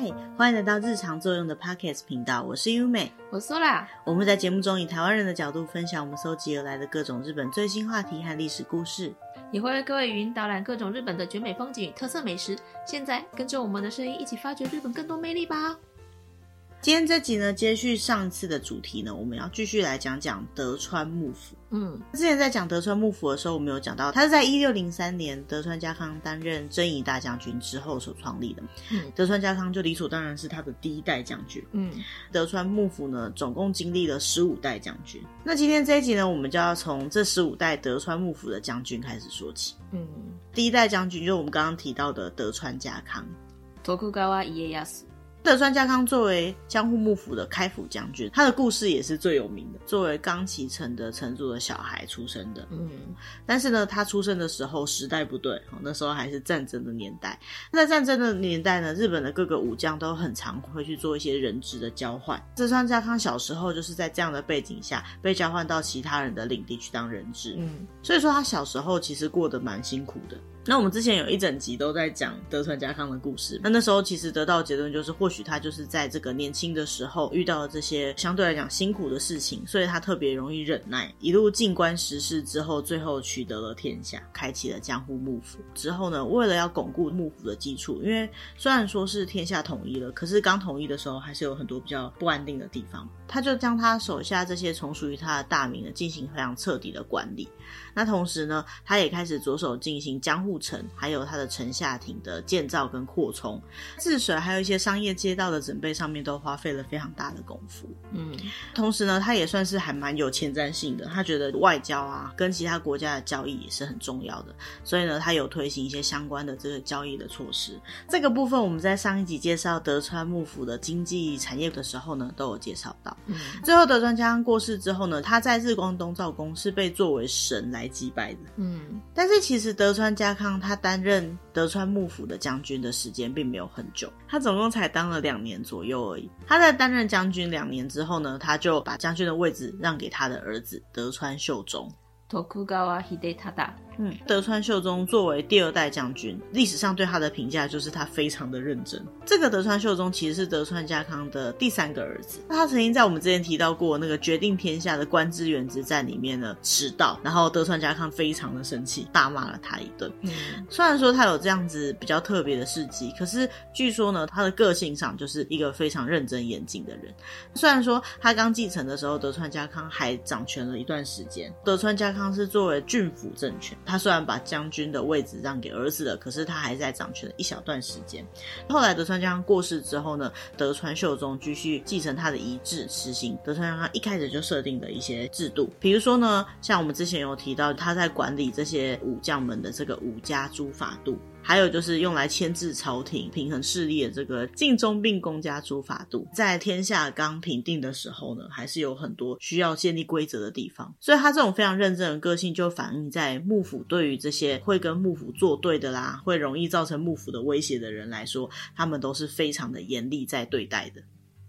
嗨，欢迎来到日常作用的 Pocket 频道，我是优美，我是 Sola。我们在节目中以台湾人的角度分享我们搜集而来的各种日本最新话题和历史故事，也会为各位语音导览各种日本的绝美风景与特色美食。现在跟着我们的声音一起发掘日本更多魅力吧！今天这集呢，接续上次的主题呢，我们要继续来讲讲德川幕府。嗯，之前在讲德川幕府的时候，我们有讲到，他是在一六零三年德川家康担任征夷大将军之后所创立的。嗯，德川家康就理所当然是他的第一代将军。嗯，德川幕府呢，总共经历了十五代将军。那今天这一集呢，我们就要从这十五代德川幕府的将军开始说起。嗯，第一代将军就是我们刚刚提到的德川家康。徳川家康。德川家康作为江户幕府的开府将军，他的故事也是最有名的。作为刚启程的城主的小孩出生的，嗯，但是呢，他出生的时候时代不对，那时候还是战争的年代。在战争的年代呢，日本的各个武将都很常会去做一些人质的交换。德川家康小时候就是在这样的背景下被交换到其他人的领地去当人质，嗯，所以说他小时候其实过得蛮辛苦的。那我们之前有一整集都在讲德川家康的故事，那那时候其实得到的结论就是，或许他就是在这个年轻的时候遇到了这些相对来讲辛苦的事情，所以他特别容易忍耐，一路静观时事之后，最后取得了天下，开启了江户幕府。之后呢，为了要巩固幕府的基础，因为虽然说是天下统一了，可是刚统一的时候还是有很多比较不安定的地方，他就将他手下这些从属于他的大名呢进行非常彻底的管理。那同时呢，他也开始着手进行江户城，还有他的城下町的建造跟扩充，治水还有一些商业街道的准备上面都花费了非常大的功夫。嗯，同时呢，他也算是还蛮有前瞻性的，他觉得外交啊跟其他国家的交易也是很重要的，所以呢，他有推行一些相关的这个交易的措施。这个部分我们在上一集介绍德川幕府的经济产业的时候呢，都有介绍到。嗯，最后德川家康过世之后呢，他在日光东照宫是被作为神来祭拜的。嗯，但是其实德川家康他担任德川幕府的将军的时间并没有很久，他总共才当了两年左右而已。他在担任将军两年之后呢，他就把将军的位置让给他的儿子德川秀忠。嗯，德川秀忠作为第二代将军，历史上对他的评价就是他非常的认真。这个德川秀忠其实是德川家康的第三个儿子。那他曾经在我们之前提到过那个决定天下的关之原之战里面呢迟到，然后德川家康非常的生气，大骂了他一顿。嗯，虽然说他有这样子比较特别的事迹，可是据说呢，他的个性上就是一个非常认真严谨的人。虽然说他刚继承的时候，德川家康还掌权了一段时间，德川家康是作为郡府政权。他虽然把将军的位置让给儿子了，可是他还在掌权了一小段时间。后来德川家康过世之后呢，德川秀忠继续继承他的遗志，实行德川家康一开始就设定的一些制度。比如说呢，像我们之前有提到，他在管理这些武将们的这个武家诸法度。还有就是用来牵制朝廷、平衡势力的这个近忠并公家诸法度，在天下刚平定的时候呢，还是有很多需要建立规则的地方。所以他这种非常认真的个性，就反映在幕府对于这些会跟幕府作对的啦，会容易造成幕府的威胁的人来说，他们都是非常的严厉在对待的。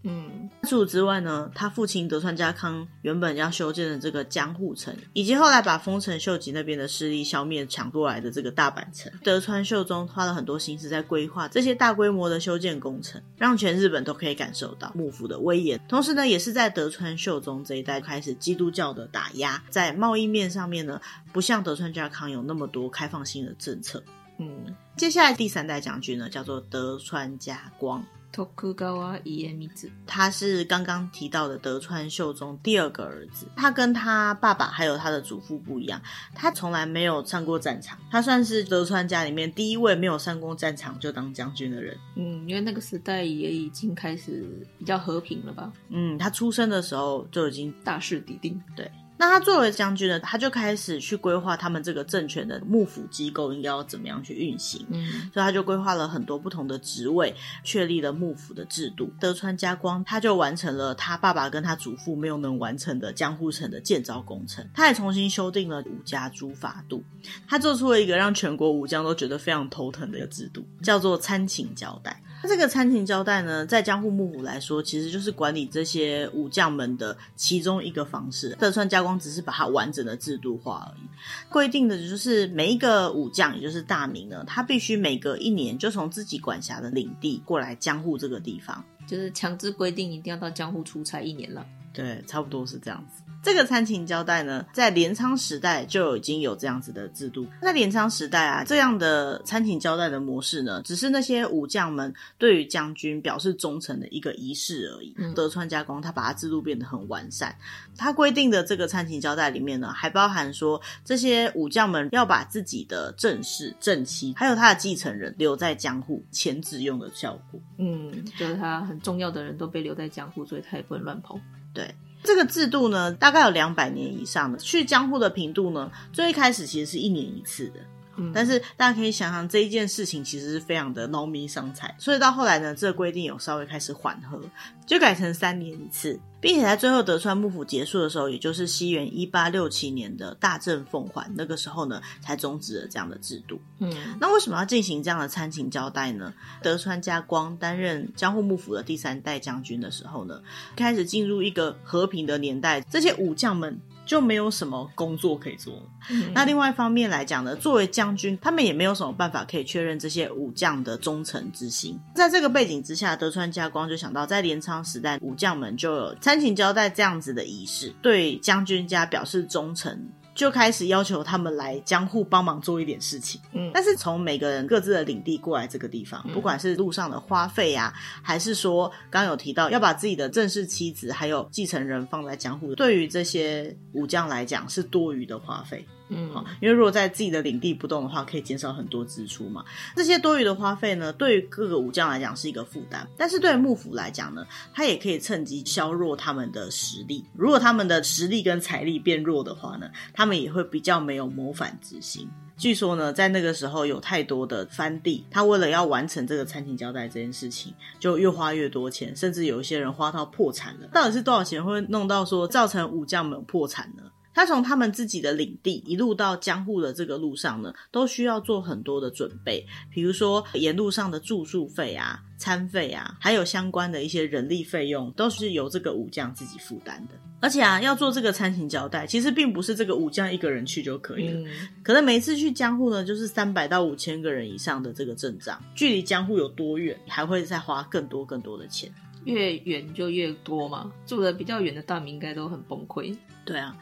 嗯，除此之外呢，他父亲德川家康原本要修建的这个江户城，以及后来把丰臣秀吉那边的势力消灭抢过来的这个大阪城，德川秀忠花了很多心思在规划这些大规模的修建工程，让全日本都可以感受到幕府的威严。同时呢，也是在德川秀忠这一代开始基督教的打压，在贸易面上面呢，不像德川家康有那么多开放性的政策。嗯，接下来第三代将军呢，叫做德川家光。徳川家光，他是刚刚提到的德川秀忠第二个儿子。他跟他爸爸还有他的祖父不一样，他从来没有上过战场。他算是德川家里面第一位没有上过战场就当将军的人。嗯，因为那个时代也已经开始比较和平了吧？嗯，他出生的时候就已经大势已定。对。那他作为将军呢，他就开始去规划他们这个政权的幕府机构应该要怎么样去运行。嗯，所以他就规划了很多不同的职位，确立了幕府的制度。德川家光他就完成了他爸爸跟他祖父没有能完成的江户城的建造工程。他也重新修订了武家诸法度，他做出了一个让全国武将都觉得非常头疼的一个制度，叫做参勤交代。那这个参勤交代呢，在江户幕府来说，其实就是管理这些武将们的其中一个方式。德川家光只是把它完整的制度化而已，规定的就是每一个武将，也就是大名呢，他必须每隔一年就从自己管辖的领地过来江户这个地方，就是强制规定一定要到江户出差一年了。对，差不多是这样子。这个餐勤交代呢，在镰仓时代就已经有这样子的制度。在镰仓时代啊，这样的餐勤交代的模式呢，只是那些武将们对于将军表示忠诚的一个仪式而已。嗯、德川家光他把它制度变得很完善，他规定的这个餐勤交代里面呢，还包含说这些武将们要把自己的正室、正妻，还有他的继承人留在江户，前置用的效果。嗯，就是他很重要的人都被留在江户，所以他也不能乱跑。对。这个制度呢，大概有两百年以上的。去江户的频度呢，最一开始其实是一年一次的。嗯，但是大家可以想想这一件事情其实是非常的劳民伤财，所以到后来呢，这个规定有稍微开始缓和，就改成三年一次，并且在最后德川幕府结束的时候，也就是西元一八六七年的大政奉还那个时候呢，才终止了这样的制度。嗯，那为什么要进行这样的参勤交代呢？德川家光担任江户幕府的第三代将军的时候呢，开始进入一个和平的年代，这些武将们。就没有什么工作可以做。嗯。那另外一方面来讲呢，作为将军，他们也没有什么办法可以确认这些武将的忠诚之心。在这个背景之下，德川家光就想到，在镰仓时代，武将们就有参勤交代这样子的仪式，对将军家表示忠诚。就开始要求他们来江户帮忙做一点事情，嗯，但是从每个人各自的领地过来这个地方，嗯、不管是路上的花费啊，还是说刚刚有提到要把自己的正式妻子还有继承人放在江户，对于这些武将来讲是多余的花费。嗯，因为如果在自己的领地不动的话，可以减少很多支出嘛。这些多余的花费呢，对于各个武将来讲是一个负担，但是对幕府来讲呢，他也可以趁机削弱他们的实力。如果他们的实力跟财力变弱的话呢，他们也会比较没有谋反之心。据说呢，在那个时候有太多的藩地，他为了要完成这个参勤交代这件事情，就越花越多钱，甚至有一些人花到破产了。到底是多少钱会弄到说造成武将们破产呢？他从他们自己的领地一路到江户的这个路上呢，都需要做很多的准备，比如说沿路上的住宿费啊、餐费啊，还有相关的一些人力费用，都是由这个武将自己负担的。而且啊，要做这个参勤交代，其实并不是这个武将一个人去就可以了，嗯、可能每一次去江户呢，就是三百到五千个人以上的这个阵仗，距离江户有多远，还会再花更多更多的钱。越远就越多嘛，住的比较远的大名应该都很崩溃。对啊，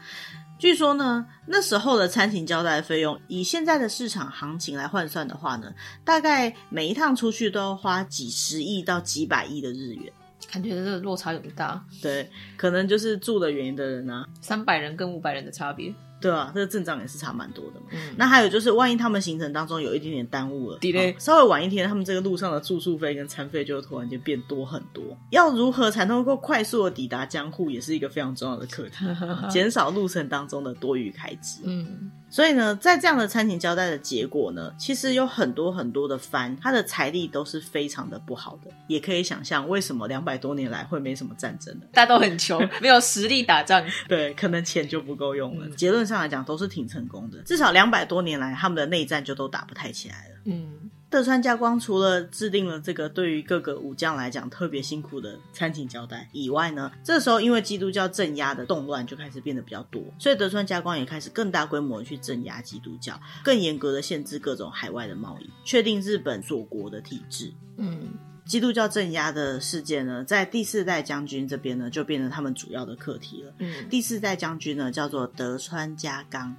据说呢，那时候的餐厅交代费用，以现在的市场行情来换算的话呢，大概每一趟出去都要花几十亿到几百亿的日元，感觉这个落差有点大。对，可能就是住的原因的人啊，三百人跟五百人的差别。对啊，这个阵仗也是差蛮多的嘛。嗯，那还有就是，万一他们行程当中有一点点耽误了，delay，稍微晚一天，他们这个路上的住宿费跟餐费就突然间变多很多。要如何才能够快速的抵达江户，也是一个非常重要的课题，减少路程当中的多余开支。嗯。所以呢，在这样的餐前交代的结果呢，其实有很多很多的藩，他的财力都是非常的不好的。也可以想象，为什么两百多年来会没什么战争的？大家都很穷，没有实力打仗，对，可能钱就不够用了。嗯、结论上来讲，都是挺成功的。至少两百多年来，他们的内战就都打不太起来了。嗯。德川家光除了制定了这个对于各个武将来讲特别辛苦的参勤交代以外呢，这时候因为基督教镇压的动乱就开始变得比较多，所以德川家光也开始更大规模的去镇压基督教，更严格的限制各种海外的贸易，确定日本锁国的体制。嗯，基督教镇压的事件呢，在第四代将军这边呢，就变成他们主要的课题了。嗯，第四代将军呢，叫做德川家纲。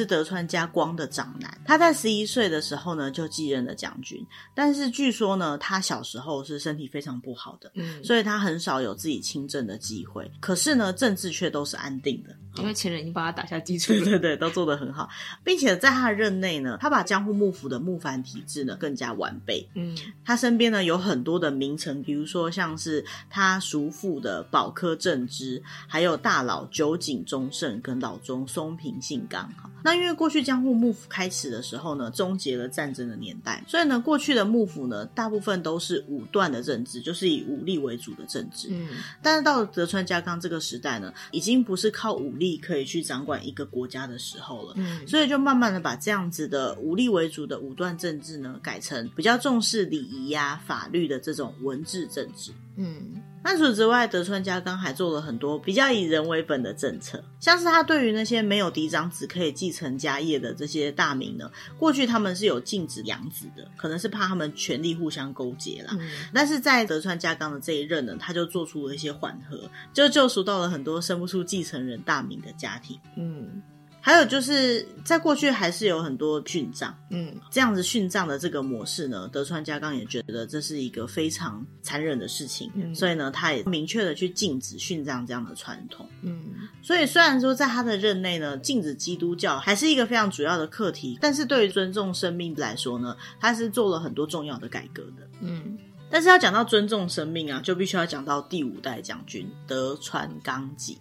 是德川家光的长男，他在十一岁的时候呢就继任了将军，但是据说呢他小时候是身体非常不好的，嗯，所以他很少有自己亲政的机会。可是呢政治却都是安定的，因为前人已经帮他打下基础，对对对，都做得很好，并且在他的任内呢，他把江户幕府的幕藩体制呢更加完备，嗯，他身边呢有很多的名臣，比如说像是他叔父的保科正之，还有大佬酒井忠胜跟老中松平信纲，那因为过去江户幕府开始的时候呢，终结了战争的年代，所以呢，过去的幕府呢，大部分都是武断的政治，就是以武力为主的政治。嗯，但是到了德川家康这个时代呢，已经不是靠武力可以去掌管一个国家的时候了。嗯，所以就慢慢的把这样子的武力为主的武断政治呢，改成比较重视礼仪呀、法律的这种文治政治。嗯。那除此之外，德川家纲还做了很多比较以人为本的政策，像是他对于那些没有嫡长子可以继承家业的这些大名呢，过去他们是有禁止养子的，可能是怕他们权力互相勾结啦。嗯、但是在德川家纲的这一任呢，他就做出了一些缓和，就救赎到了很多生不出继承人大名的家庭。嗯。还有就是在过去还是有很多殉葬，嗯，这样子殉葬的这个模式呢，德川家纲也觉得这是一个非常残忍的事情，嗯，所以呢，他也明确的去禁止殉葬这样的传统，嗯，所以虽然说在他的任内呢，禁止基督教还是一个非常主要的课题，但是对于尊重生命来说呢，他是做了很多重要的改革的，嗯，但是要讲到尊重生命啊，就必须要讲到第五代将军德川纲吉。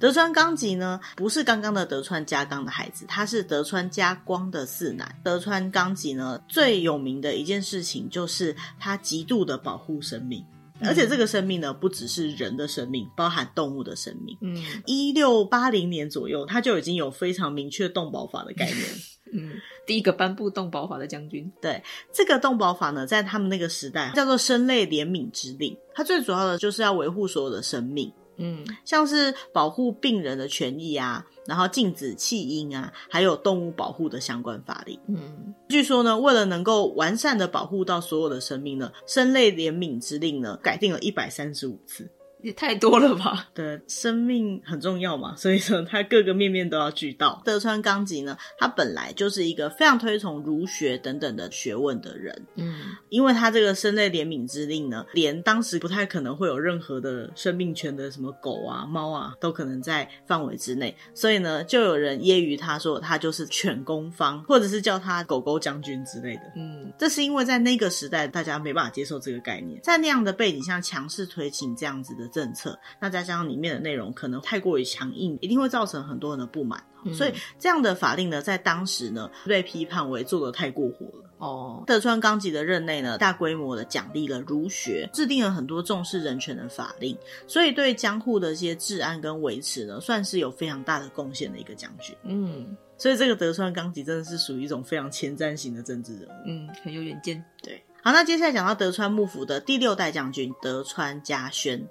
德川纲吉呢，不是刚刚的德川家纲的孩子，他是德川家光的四男。德川纲吉呢，最有名的一件事情就是他极度的保护生命，嗯、而且这个生命呢，不只是人的生命，包含动物的生命。嗯，一六八零年左右，他就已经有非常明确动保法的概念。嗯，第一个颁布动保法的将军。对，这个动保法呢，在他们那个时代叫做生类怜悯之令，它最主要的就是要维护所有的生命。嗯，像是保护病人的权益啊，然后禁止弃婴啊，还有动物保护的相关法令。嗯，据说呢，为了能够完善的保护到所有的生命呢，生类怜悯之令呢，改定了一百三十五次。也太多了吧？对，生命很重要嘛，所以说他各个面面都要俱到。德川纲吉呢，他本来就是一个非常推崇儒学等等的学问的人，嗯，因为他这个生类怜悯之令呢，连当时不太可能会有任何的生命权的什么狗啊、猫啊，都可能在范围之内，所以呢，就有人揶揄他说他就是犬攻方，或者是叫他狗狗将军之类的，嗯，这是因为在那个时代大家没办法接受这个概念，在那样的背景下强势推行这样子的。政策，那再加上里面的内容可能太过于强硬，一定会造成很多人的不满。嗯、所以这样的法令呢，在当时呢，被批判为做的太过火了。哦，德川纲吉的任内呢，大规模的奖励了儒学，制定了很多重视人权的法令，所以对江户的一些治安跟维持呢，算是有非常大的贡献的一个将军。嗯，所以这个德川纲吉真的是属于一种非常前瞻型的政治人物。嗯，很有远见。对。好，那接下来讲到德川幕府的第六代将军德川家宣。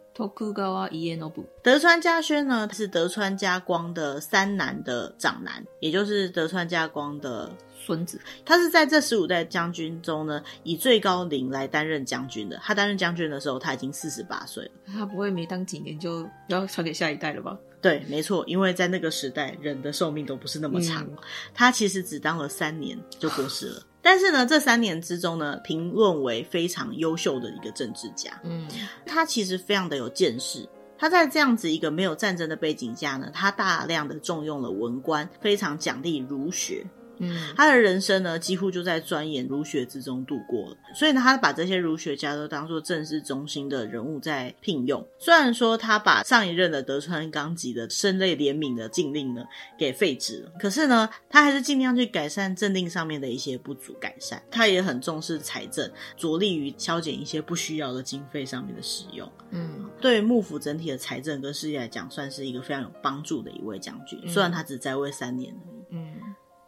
德川家宣呢，是德川家光的三男的长男，也就是德川家光的孙子。他是在这十五代将军中呢，以最高龄来担任将军的。他担任将军的时候，他已经四十八岁了。他不会没当几年就要传给下一代了吧？对，没错，因为在那个时代，人的寿命都不是那么长。嗯、他其实只当了三年就过世了。但是呢，这三年之中呢，评论为非常优秀的一个政治家。嗯，他其实非常的有见识。他在这样子一个没有战争的背景下呢，他大量的重用了文官，非常奖励儒学。嗯，他的人生呢，几乎就在钻研儒学之中度过了。所以呢，他把这些儒学家都当做政治中心的人物在聘用。虽然说他把上一任的德川纲吉的生类怜悯的禁令呢给废止了，可是呢，他还是尽量去改善政令上面的一些不足改善。他也很重视财政，着力于削减一些不需要的经费上面的使用。嗯，对幕府整体的财政跟事业来讲，算是一个非常有帮助的一位将军。虽然他只在位三年。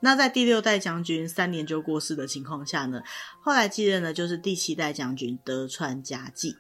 那在第六代将军三年就过世的情况下呢，后来继任的就是第七代将军德川家继。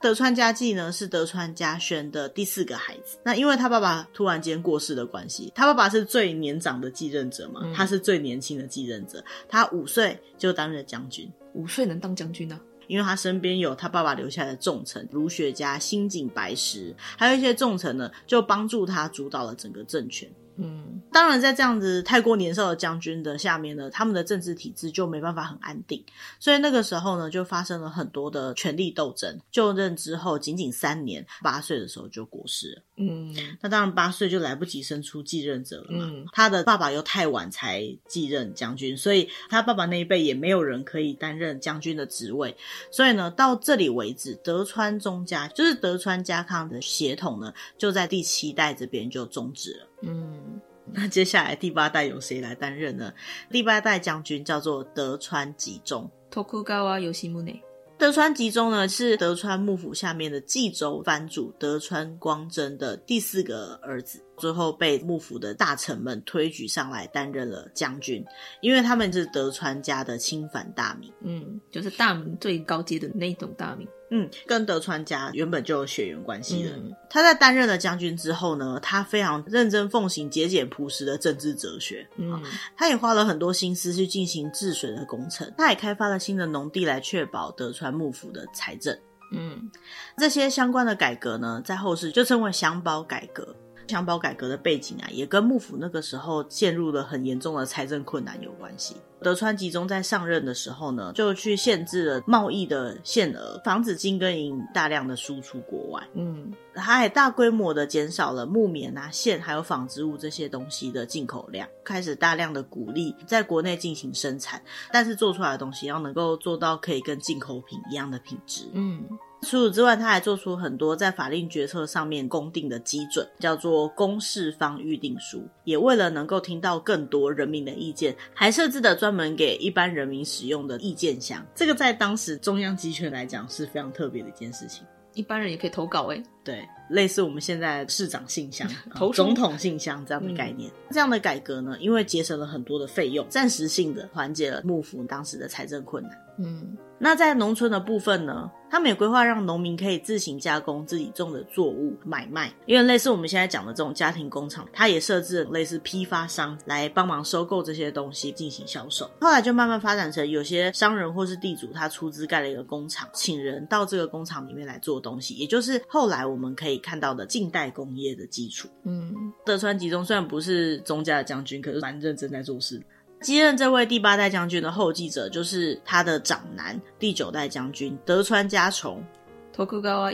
德川家继呢是德川家宣的第四个孩子。那因为他爸爸突然间过世的关系，他爸爸是最年长的继任者嘛，嗯、他是最年轻的继任者，他五岁就担任将军。五岁能当将军呢？因为他身边有他爸爸留下的重臣，儒学家新井白石，还有一些重臣呢，就帮助他主导了整个政权。嗯，当然，在这样子太过年少的将军的下面呢，他们的政治体制就没办法很安定，所以那个时候呢，就发生了很多的权力斗争。就任之后仅仅三年，八岁的时候就过世了。嗯，那当然八岁就来不及生出继任者了嘛。嗯，他的爸爸又太晚才继任将军，所以他爸爸那一辈也没有人可以担任将军的职位。所以呢，到这里为止，德川宗家就是德川家康的血统呢，就在第七代这边就终止了。嗯，那接下来第八代由谁来担任呢？第八代将军叫做德川吉宗。徳川吉宗。德川吉宗呢，是德川幕府下面的冀州藩主德川光真的第四个儿子。最后被幕府的大臣们推举上来担任了将军，因为他们是德川家的亲藩大名，嗯，就是大名最高阶的那种大名，嗯，跟德川家原本就有血缘关系的。嗯、他在担任了将军之后呢，他非常认真奉行节俭朴实的政治哲学，嗯，他也花了很多心思去进行治水的工程，他也开发了新的农地来确保德川幕府的财政，嗯，这些相关的改革呢，在后世就称为乡包改革。乡包改革的背景啊，也跟幕府那个时候陷入了很严重的财政困难有关系。德川吉宗在上任的时候呢，就去限制了贸易的限额，防止金跟银大量的输出国外。嗯，他还大规模的减少了木棉啊、线还有纺织物这些东西的进口量，开始大量的鼓励在国内进行生产，但是做出来的东西要能够做到可以跟进口品一样的品质。嗯。除此之外，他还做出很多在法令决策上面公定的基准，叫做《公示方预定书》。也为了能够听到更多人民的意见，还设置了专门给一般人民使用的意见箱。这个在当时中央集权来讲是非常特别的一件事情。一般人也可以投稿诶，对，类似我们现在市长信箱、投总统信箱这样的概念。嗯、这样的改革呢，因为节省了很多的费用，暂时性的缓解了幕府当时的财政困难。嗯。那在农村的部分呢，他们也规划让农民可以自行加工自己种的作物买卖，因为类似我们现在讲的这种家庭工厂，它也设置了类似批发商来帮忙收购这些东西进行销售。后来就慢慢发展成有些商人或是地主，他出资盖了一个工厂，请人到这个工厂里面来做东西，也就是后来我们可以看到的近代工业的基础。嗯，德川吉宗虽然不是宗家的将军，可是蛮认真在做事。继任这位第八代将军的后继者，就是他的长男第九代将军德川家重。Tokugawa。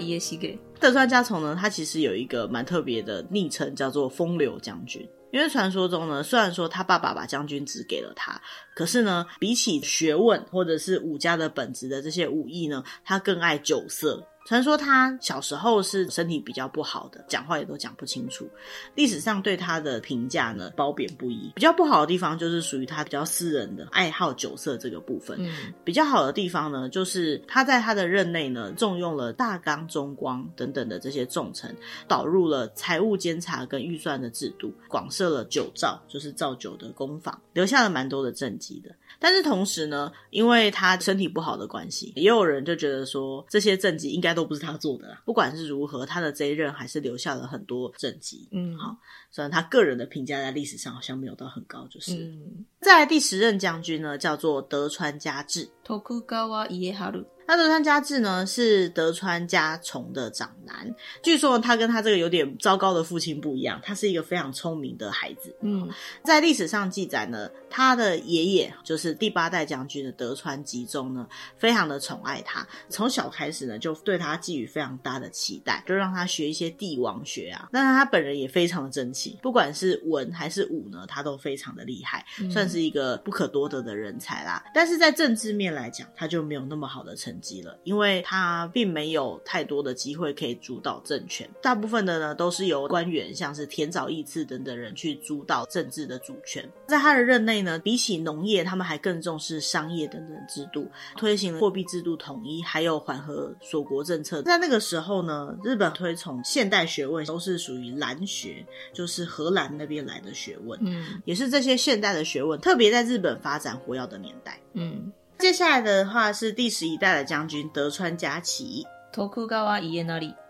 德川家重呢，他其实有一个蛮特别的昵称，叫做风流将军。因为传说中呢，虽然说他爸爸把将军职给了他，可是呢，比起学问或者是武家的本质的这些武艺呢，他更爱酒色。传说他小时候是身体比较不好的，讲话也都讲不清楚。历史上对他的评价呢，褒贬不一。比较不好的地方就是属于他比较私人的爱好酒色这个部分。嗯，比较好的地方呢，就是他在他的任内呢，重用了大纲、中光等等的这些重臣，导入了财务监察跟预算的制度，广设了酒造，就是造酒的工坊，留下了蛮多的政绩的。但是同时呢，因为他身体不好的关系，也有人就觉得说，这些政绩应该都不是他做的啦。不管是如何，他的这一任还是留下了很多政绩。嗯，好，虽然他个人的评价在历史上好像没有到很高，就是。嗯，再来第十任将军呢，叫做德川家治。Tokugawa Ieyasu。那德川家治呢，是德川家重的长男。据说他跟他这个有点糟糕的父亲不一样，他是一个非常聪明的孩子。嗯，在历史上记载呢，他的爷爷就是第八代将军的德川吉宗呢，非常的宠爱他，从小开始呢就对他寄予非常大的期待，就让他学一些帝王学啊。但是他本人也非常的争气，不管是文还是武呢，他都非常的厉害，算是一个不可多得的人才啦。但是在政治面来讲，他就没有那么好的成绩了，因为他并没有太多的机会可以主导政权，大部分的呢都是由官员，像是田沼义次等等人去主导政治的主权。在他的任内呢，比起农业，他们还更重视商业等等制度，推行了货币制度统一，还有缓和锁国政策。在那个时候呢，日本推崇现代学问都是属于兰学，就是荷兰那边来的学问，嗯，也是这些现代的学问特别在日本发展活跃的年代，嗯。接下来的话是第十一代的将军德川家齐。Tokugawa。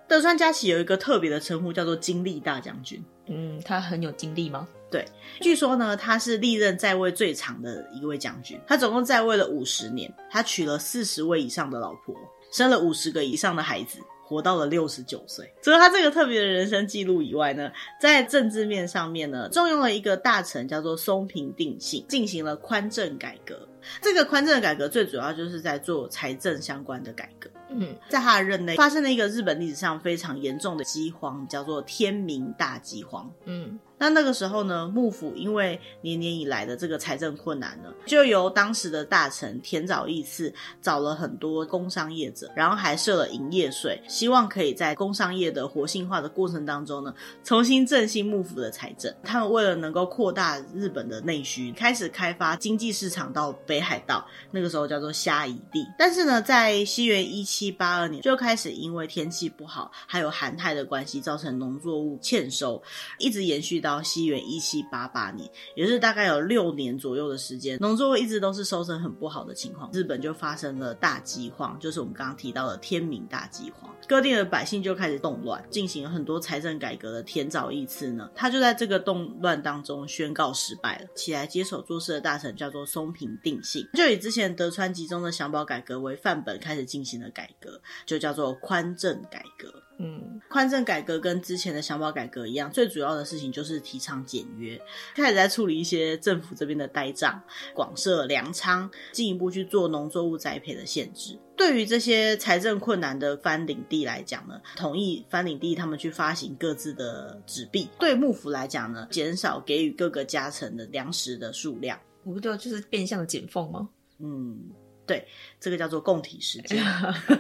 德川家齐有一个特别的称呼，叫做精力大将军。嗯，他很有精力吗？对，据说呢，他是历任在位最长的一位将军。他总共在位了五十年，他娶了四十位以上的老婆，生了五十个以上的孩子，活到了六十九岁。除了他这个特别的人生记录以外呢，在政治面上面呢，重用了一个大臣叫做松平定信，进行了宽政改革。这个宽政改革最主要就是在做财政相关的改革。嗯，在他的任内发生了一个日本历史上非常严重的饥荒，叫做天明大饥荒。嗯，那那个时候呢，幕府因为年年以来的这个财政困难呢，就由当时的大臣田沼义次找了很多工商业者，然后还设了营业税，希望可以在工商业的活性化的过程当中呢，重新振兴幕府的财政。他们为了能够扩大日本的内需，开始开发经济市场到北海道，那个时候叫做虾夷地。但是呢，在西元一七八二年就开始因为天气不好，还有寒害的关系，造成农作物欠收，一直延续到到西元一七八八年，也是大概有六年左右的时间，农作物一直都是收成很不好的情况，日本就发生了大饥荒，就是我们刚刚提到的天明大饥荒，各地的百姓就开始动乱，进行了很多财政改革的田沼义次呢，他就在这个动乱当中宣告失败了，起来接手做事的大臣叫做松平定信，就以之前德川集中的享保改革为范本，开始进行了改革，就叫做宽政改革。嗯，宽政改革跟之前的享保改革一样，最主要的事情就是提倡简约，开始在处理一些政府这边的呆账，广设粮仓，进一步去做农作物栽培的限制。对于这些财政困难的藩领地来讲呢，同意藩领地他们去发行各自的纸币。对幕府来讲呢，减少给予各个家臣的粮食的数量。我不知道，就是变相的减俸吗？嗯。对，这个叫做共体时艰。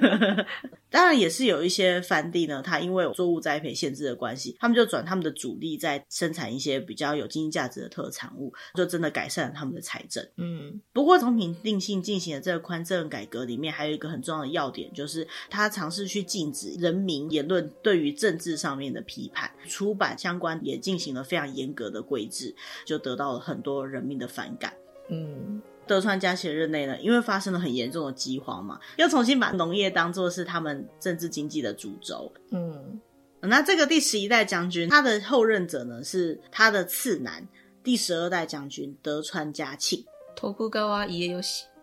当然，也是有一些藩地呢，它因为有作物栽培限制的关系，他们就转他们的主力在生产一些比较有经济价值的特产物，就真的改善了他们的财政。嗯，不过从平定性进行的这个宽政改革里面，还有一个很重要的要点，就是他尝试去禁止人民言论对于政治上面的批判，出版相关也进行了非常严格的规制，就得到了很多人民的反感。嗯。德川家齐任内呢，因为发生了很严重的饥荒嘛，又重新把农业当做是他们政治经济的主轴。嗯，那这个第十一代将军，他的后任者呢是他的次男，第十二代将军德川家庆。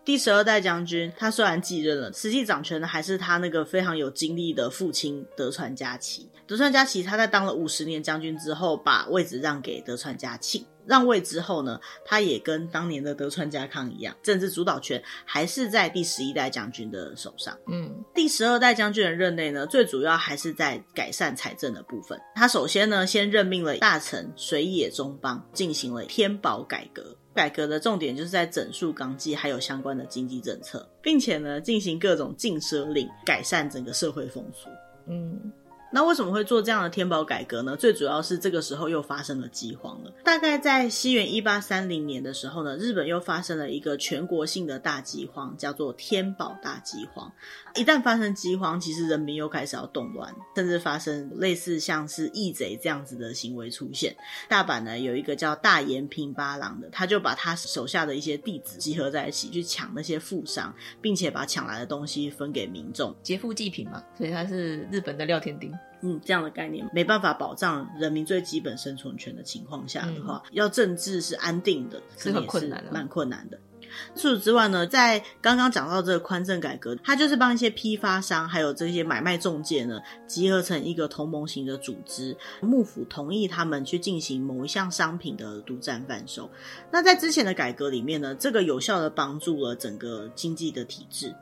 第十二代将军，他虽然继任了，实际掌权的还是他那个非常有经历的父亲德川家齐。德川家齐他在当了五十年将军之后，把位置让给德川家庆。让位之后呢，他也跟当年的德川家康一样，政治主导权还是在第十一代将军的手上。嗯，第十二代将军的任内呢，最主要还是在改善财政的部分。他首先呢，先任命了大臣水野忠邦，进行了天保改革。改革的重点就是在整肃纲纪，还有相关的经济政策，并且呢，进行各种禁奢令，改善整个社会风俗。嗯。那为什么会做这样的天保改革呢？最主要是这个时候又发生了饥荒了。大概在西元一八三零年的时候呢，日本又发生了一个全国性的大饥荒，叫做天保大饥荒。一旦发生饥荒，其实人民又开始要动乱，甚至发生类似像是义贼这样子的行为出现。大阪呢有一个叫大岩平八郎的，他就把他手下的一些弟子集合在一起，去抢那些富商，并且把抢来的东西分给民众，劫富济贫嘛。所以他是日本的廖天丁。嗯，这样的概念没办法保障人民最基本生存权的情况下的话，嗯、要政治是安定的，是很困难的，蛮困难的。除此之外呢，在刚刚讲到这个宽政改革，它就是帮一些批发商还有这些买卖中介呢，集合成一个同盟型的组织，幕府同意他们去进行某一项商品的独占贩售。那在之前的改革里面呢，这个有效的帮助了整个经济的体制。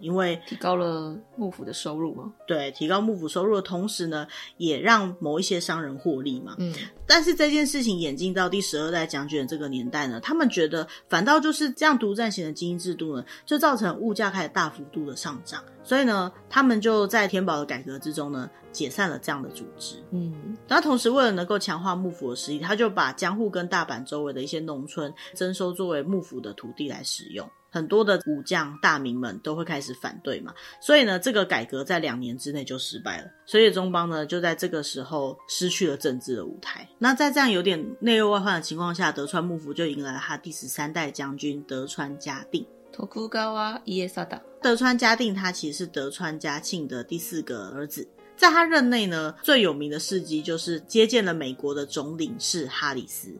因为提高了幕府的收入嘛，对，提高幕府收入的同时呢，也让某一些商人获利嘛。嗯，但是这件事情演进到第十二代将军这个年代呢，他们觉得反倒就是这样独占型的经营制度呢，就造成物价开始大幅度的上涨，所以呢，他们就在天保的改革之中呢，解散了这样的组织。嗯，那同时为了能够强化幕府的实力，他就把江户跟大阪周围的一些农村征收作为幕府的土地来使用。很多的武将大名们都会开始反对嘛，所以呢，这个改革在两年之内就失败了。所以中邦呢，就在这个时候失去了政治的舞台。那在这样有点内忧外患的情况下，德川幕府就迎来了他第十三代将军德川家定。德川家定他其实是德川家庆的第四个儿子，在他任内呢，最有名的事迹就是接见了美国的总领事哈里斯。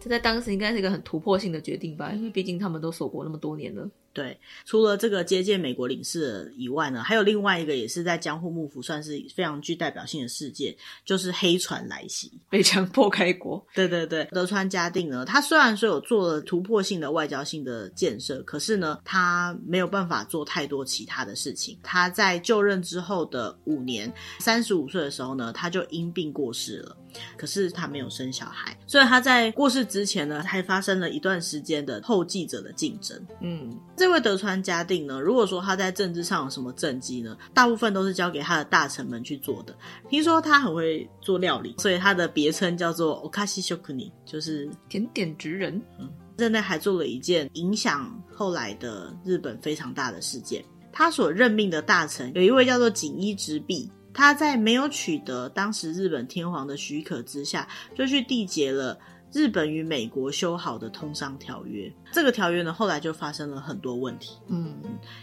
这在当时应该是一个很突破性的决定吧，因为毕竟他们都锁国那么多年了。对，除了这个接见美国领事以外呢，还有另外一个也是在江户幕府算是非常具代表性的事件，就是黑船来袭，被强迫开国。对对对，德川家定呢，他虽然说有做了突破性的外交性的建设，可是呢，他没有办法做太多其他的事情。他在就任之后的五年，三十五岁的时候呢，他就因病过世了。可是他没有生小孩，所以他在过世之前呢，还发生了一段时间的后继者的竞争。嗯，这位德川家定呢，如果说他在政治上有什么政绩呢，大部分都是交给他的大臣们去做的。听说他很会做料理，所以他的别称叫做 Okashi Shokuni，就是甜点职人。嗯，任内还做了一件影响后来的日本非常大的事件，他所任命的大臣有一位叫做锦衣直弼。他在没有取得当时日本天皇的许可之下，就去缔结了日本与美国修好的通商条约。这个条约呢，后来就发生了很多问题。嗯，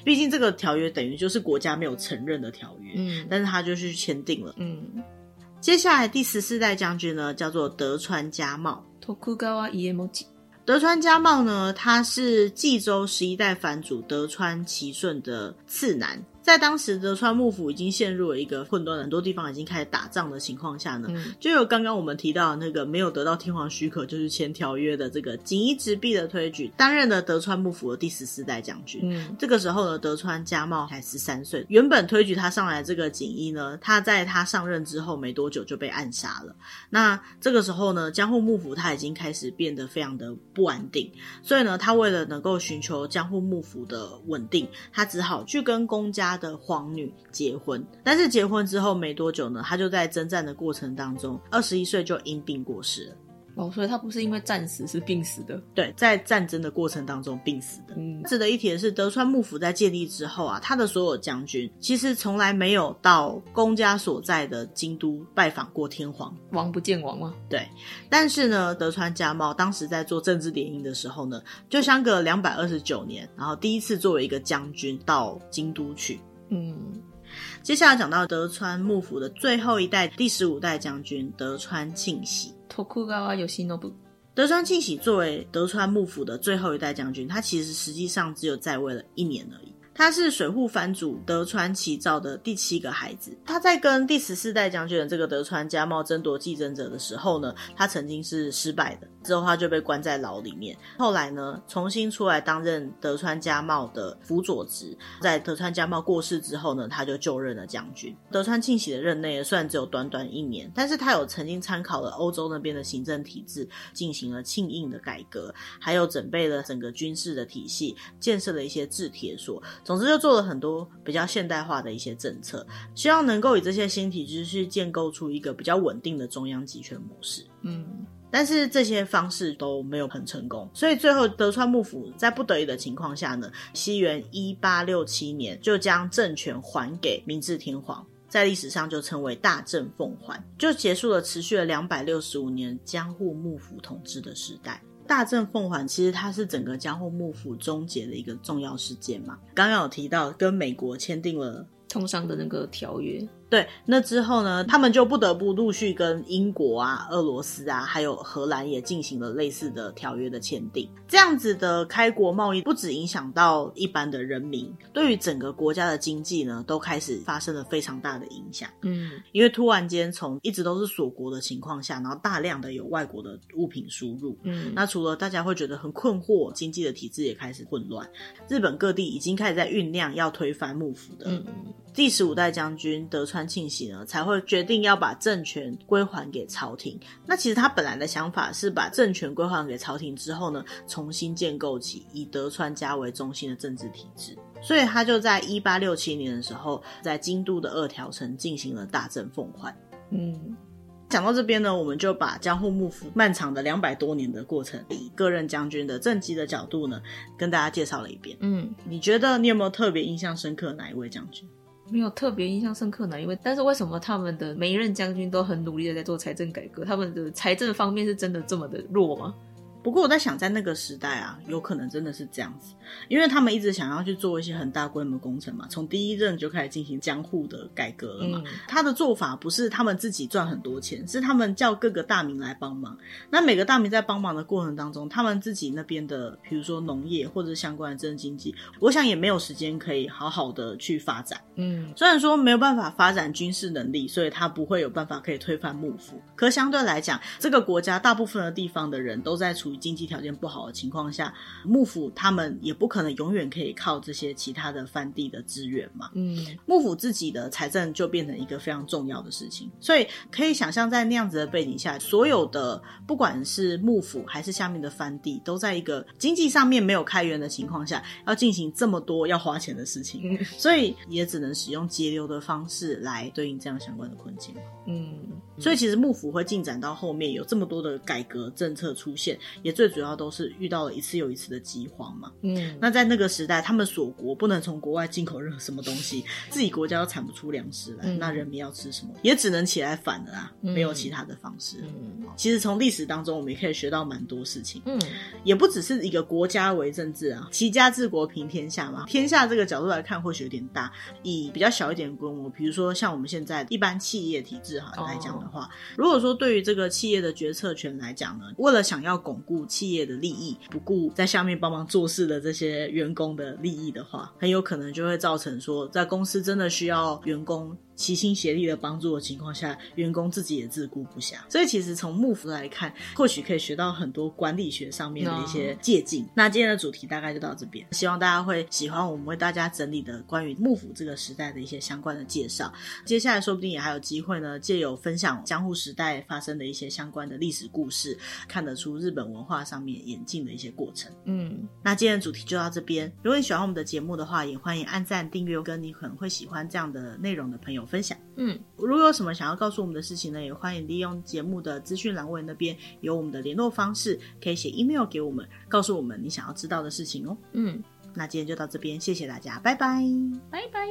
毕竟这个条约等于就是国家没有承认的条约。嗯，但是他就去签订了。嗯，接下来第十四代将军呢，叫做德川家茂。德川家茂呢，他是冀州十一代藩主德川齐顺的次男。在当时德川幕府已经陷入了一个混乱，很多地方已经开始打仗的情况下呢，嗯、就有刚刚我们提到的那个没有得到天皇许可就是签条约的这个锦衣直弼的推举，担任了德川幕府的第十四代将军。嗯，这个时候呢，德川家茂才十三岁。原本推举他上来这个锦衣呢，他在他上任之后没多久就被暗杀了。那这个时候呢，江户幕府他已经开始变得非常的不安定，所以呢，他为了能够寻求江户幕府的稳定，他只好去跟公家。他的皇女结婚，但是结婚之后没多久呢，他就在征战的过程当中，二十一岁就因病过世了。哦，所以他不是因为战死，是病死的。对，在战争的过程当中病死的。嗯，值得一提的是，德川幕府在建立之后啊，他的所有将军其实从来没有到公家所在的京都拜访过天皇。王不见王吗？对。但是呢，德川家茂当时在做政治联姻的时候呢，就相隔两百二十九年，然后第一次作为一个将军到京都去。嗯。接下来讲到德川幕府的最后一代第十五代将军德川庆喜。德川庆喜作为德川幕府的最后一代将军，他其实实际上只有在位了一年而已。他是水户藩主德川齐昭的第七个孩子。他在跟第十四代将军的这个德川家茂争夺继承者的时候呢，他曾经是失败的，之后他就被关在牢里面。后来呢，重新出来担任德川家茂的辅佐职。在德川家茂过世之后呢，他就就任了将军。德川庆喜的任内虽然只有短短一年，但是他有曾经参考了欧洲那边的行政体制，进行了庆应的改革，还有准备了整个军事的体系，建设了一些制铁所。总之就做了很多比较现代化的一些政策，希望能够以这些新体制去建构出一个比较稳定的中央集权模式。嗯，但是这些方式都没有很成功，所以最后德川幕府在不得已的情况下呢，西元一八六七年就将政权还给明治天皇，在历史上就称为大政奉还，就结束了持续了两百六十五年江户幕府统治的时代。大政奉还其实它是整个江户幕府终结的一个重要事件嘛，刚刚有提到跟美国签订了通商的那个条约。对，那之后呢，他们就不得不陆续跟英国啊、俄罗斯啊，还有荷兰也进行了类似的条约的签订。这样子的开国贸易，不止影响到一般的人民，对于整个国家的经济呢，都开始发生了非常大的影响。嗯，因为突然间从一直都是锁国的情况下，然后大量的有外国的物品输入，嗯，那除了大家会觉得很困惑，经济的体制也开始混乱。日本各地已经开始在酝酿要推翻幕府的。嗯第十五代将军德川庆喜呢，才会决定要把政权归还给朝廷。那其实他本来的想法是把政权归还给朝廷之后呢，重新建构起以德川家为中心的政治体制。所以他就在一八六七年的时候，在京都的二条城进行了大政奉还。嗯，讲到这边呢，我们就把江户幕府漫长的两百多年的过程，以各任将军的政绩的角度呢，跟大家介绍了一遍。嗯，你觉得你有没有特别印象深刻的哪一位将军？没有特别印象深刻哪一位，但是为什么他们的每一任将军都很努力的在做财政改革？他们的财政方面是真的这么的弱吗？不过我在想，在那个时代啊，有可能真的是这样子，因为他们一直想要去做一些很大规模工程嘛，从第一任就开始进行江户的改革了嘛。嗯、他的做法不是他们自己赚很多钱，是他们叫各个大名来帮忙。那每个大名在帮忙的过程当中，他们自己那边的，比如说农业或者相关的政治经济，我想也没有时间可以好好的去发展。嗯，虽然说没有办法发展军事能力，所以他不会有办法可以推翻幕府。可相对来讲，这个国家大部分的地方的人都在处于经济条件不好的情况下，幕府他们也不可能永远可以靠这些其他的藩地的资源嘛。嗯，幕府自己的财政就变成一个非常重要的事情，所以可以想象在那样子的背景下，所有的不管是幕府还是下面的藩地，都在一个经济上面没有开源的情况下，要进行这么多要花钱的事情，嗯，所以也只能使用节流的方式来对应这样相关的困境。嗯，所以其实幕府会进展到后面有这么多的改革政策出现，也最主要都是遇到了一次又一次的饥荒嘛。嗯，那在那个时代，他们锁国不能从国外进口任何什么东西，自己国家都产不出粮食来，嗯，那人民要吃什么？也只能起来反了啊，没有其他的方式。嗯，其实从历史当中，我们也可以学到蛮多事情。嗯，也不只是一个国家为政治啊，齐家治国平天下嘛。天下这个角度来看，或许有点大。以比较小一点的规模，比如说像我们现在一般企业体制哈来讲的话，如果说对于这个企业的决策权来讲呢，为了想要巩固企业的利益，不顾在下面帮忙做事的这些员工的利益的话，很有可能就会造成说，在公司真的需要员工。齐心协力的帮助的情况下，员工自己也自顾不暇。所以其实从幕府来看，或许可以学到很多管理学上面的一些借镜。No. 那今天的主题大概就到这边，希望大家会喜欢我们为大家整理的关于幕府这个时代的一些相关的介绍。接下来说不定也还有机会呢，借由分享江户时代发生的一些相关的历史故事，看得出日本文化上面演进的一些过程。嗯，那今天的主题就到这边。如果你喜欢我们的节目的话，也欢迎按赞、订阅，跟你可能会喜欢这样的内容的朋友分享。嗯，如果有什么想要告诉我们的事情呢，也欢迎利用节目的资讯栏位那边有我们的联络方式，可以写 email 给我们，告诉我们你想要知道的事情哦。嗯，那今天就到这边，谢谢大家，拜拜，拜拜。